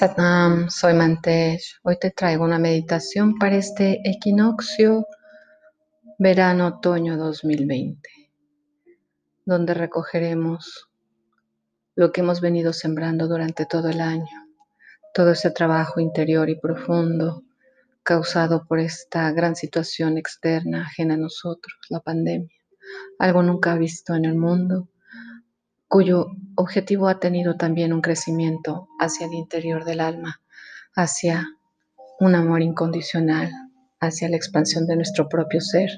Satnam, soy Mantesh. Hoy te traigo una meditación para este equinoccio verano-otoño 2020, donde recogeremos lo que hemos venido sembrando durante todo el año, todo ese trabajo interior y profundo causado por esta gran situación externa ajena a nosotros, la pandemia, algo nunca visto en el mundo cuyo objetivo ha tenido también un crecimiento hacia el interior del alma, hacia un amor incondicional, hacia la expansión de nuestro propio ser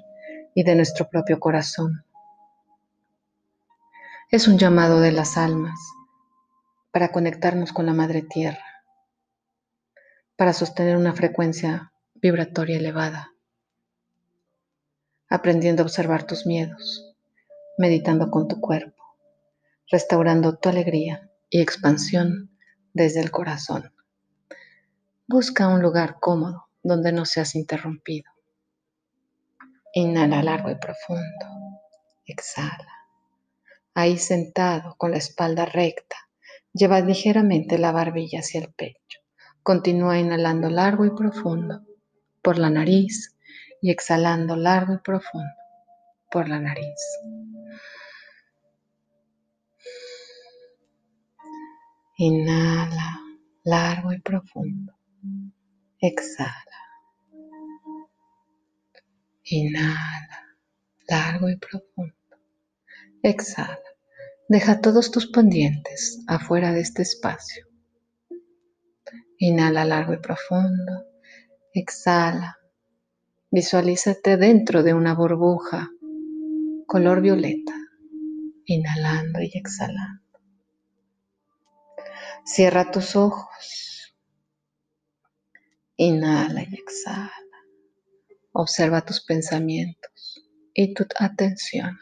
y de nuestro propio corazón. Es un llamado de las almas para conectarnos con la Madre Tierra, para sostener una frecuencia vibratoria elevada, aprendiendo a observar tus miedos, meditando con tu cuerpo restaurando tu alegría y expansión desde el corazón. Busca un lugar cómodo donde no seas interrumpido. Inhala largo y profundo. Exhala. Ahí sentado con la espalda recta, lleva ligeramente la barbilla hacia el pecho. Continúa inhalando largo y profundo por la nariz y exhalando largo y profundo por la nariz. Inhala largo y profundo. Exhala. Inhala largo y profundo. Exhala. Deja todos tus pendientes afuera de este espacio. Inhala largo y profundo. Exhala. Visualízate dentro de una burbuja color violeta, inhalando y exhalando. Cierra tus ojos. Inhala y exhala. Observa tus pensamientos y tu atención.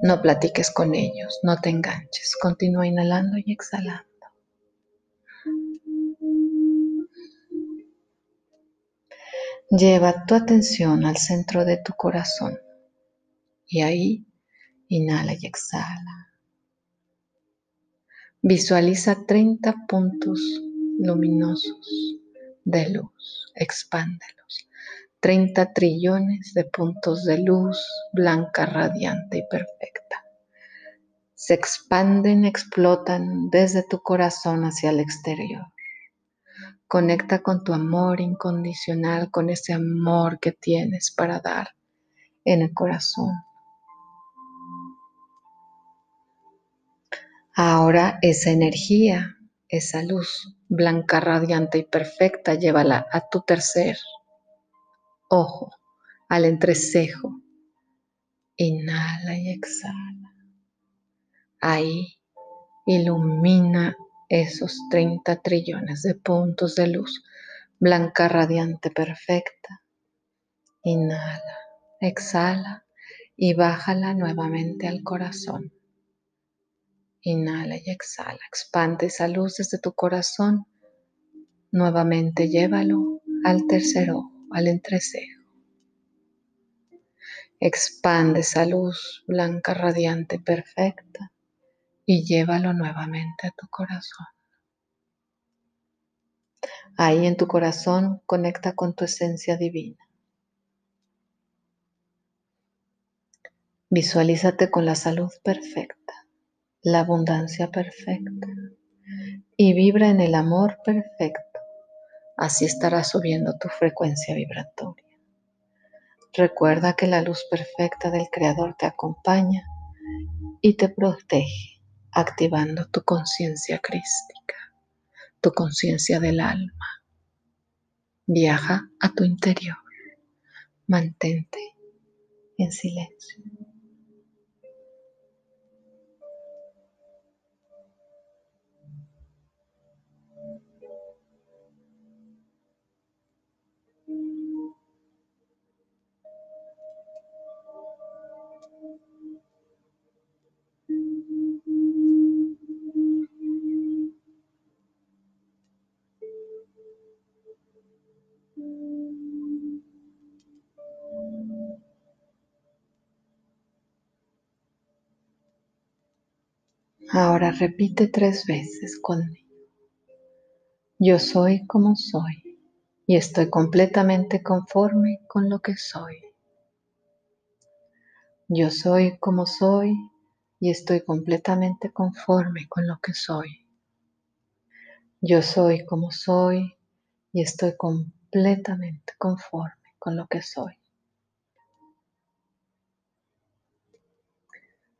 No platiques con ellos, no te enganches. Continúa inhalando y exhalando. Lleva tu atención al centro de tu corazón y ahí inhala y exhala. Visualiza 30 puntos luminosos de luz, expándelos. 30 trillones de puntos de luz blanca, radiante y perfecta. Se expanden, explotan desde tu corazón hacia el exterior. Conecta con tu amor incondicional, con ese amor que tienes para dar en el corazón. Ahora esa energía, esa luz blanca, radiante y perfecta, llévala a tu tercer ojo, al entrecejo. Inhala y exhala. Ahí ilumina esos 30 trillones de puntos de luz blanca, radiante, perfecta. Inhala, exhala y bájala nuevamente al corazón. Inhala y exhala. Expande esa luz desde tu corazón. Nuevamente llévalo al tercer ojo, al entrecejo. Expande esa luz blanca, radiante, perfecta y llévalo nuevamente a tu corazón. Ahí en tu corazón conecta con tu esencia divina. Visualízate con la salud perfecta la abundancia perfecta y vibra en el amor perfecto. Así estará subiendo tu frecuencia vibratoria. Recuerda que la luz perfecta del Creador te acompaña y te protege, activando tu conciencia crística, tu conciencia del alma. Viaja a tu interior. Mantente en silencio. Ahora repite tres veces conmigo. Yo soy como soy y estoy completamente conforme con lo que soy. Yo soy como soy y estoy completamente conforme con lo que soy. Yo soy como soy y estoy completamente conforme con lo que soy.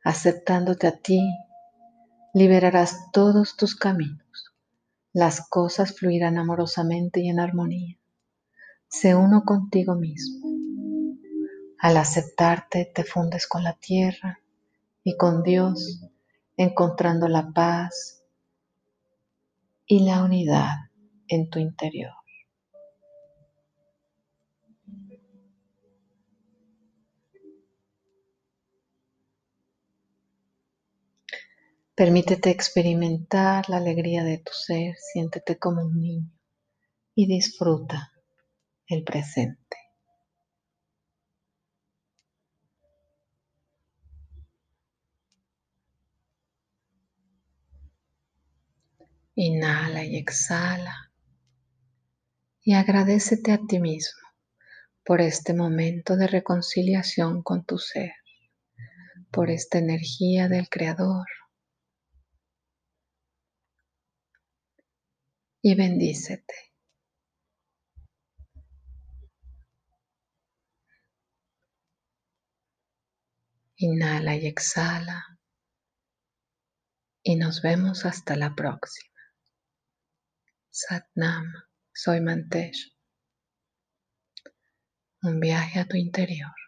Aceptándote a ti, liberarás todos tus caminos. Las cosas fluirán amorosamente y en armonía. Sé uno contigo mismo. Al aceptarte, te fundes con la tierra y con Dios, encontrando la paz y la unidad en tu interior. Permítete experimentar la alegría de tu ser, siéntete como un niño y disfruta el presente. Inhala y exhala y agradecete a ti mismo por este momento de reconciliación con tu ser, por esta energía del Creador y bendícete. Inhala y exhala. Y nos vemos hasta la próxima. Satnam, soy Mantesh. Un viaje a tu interior.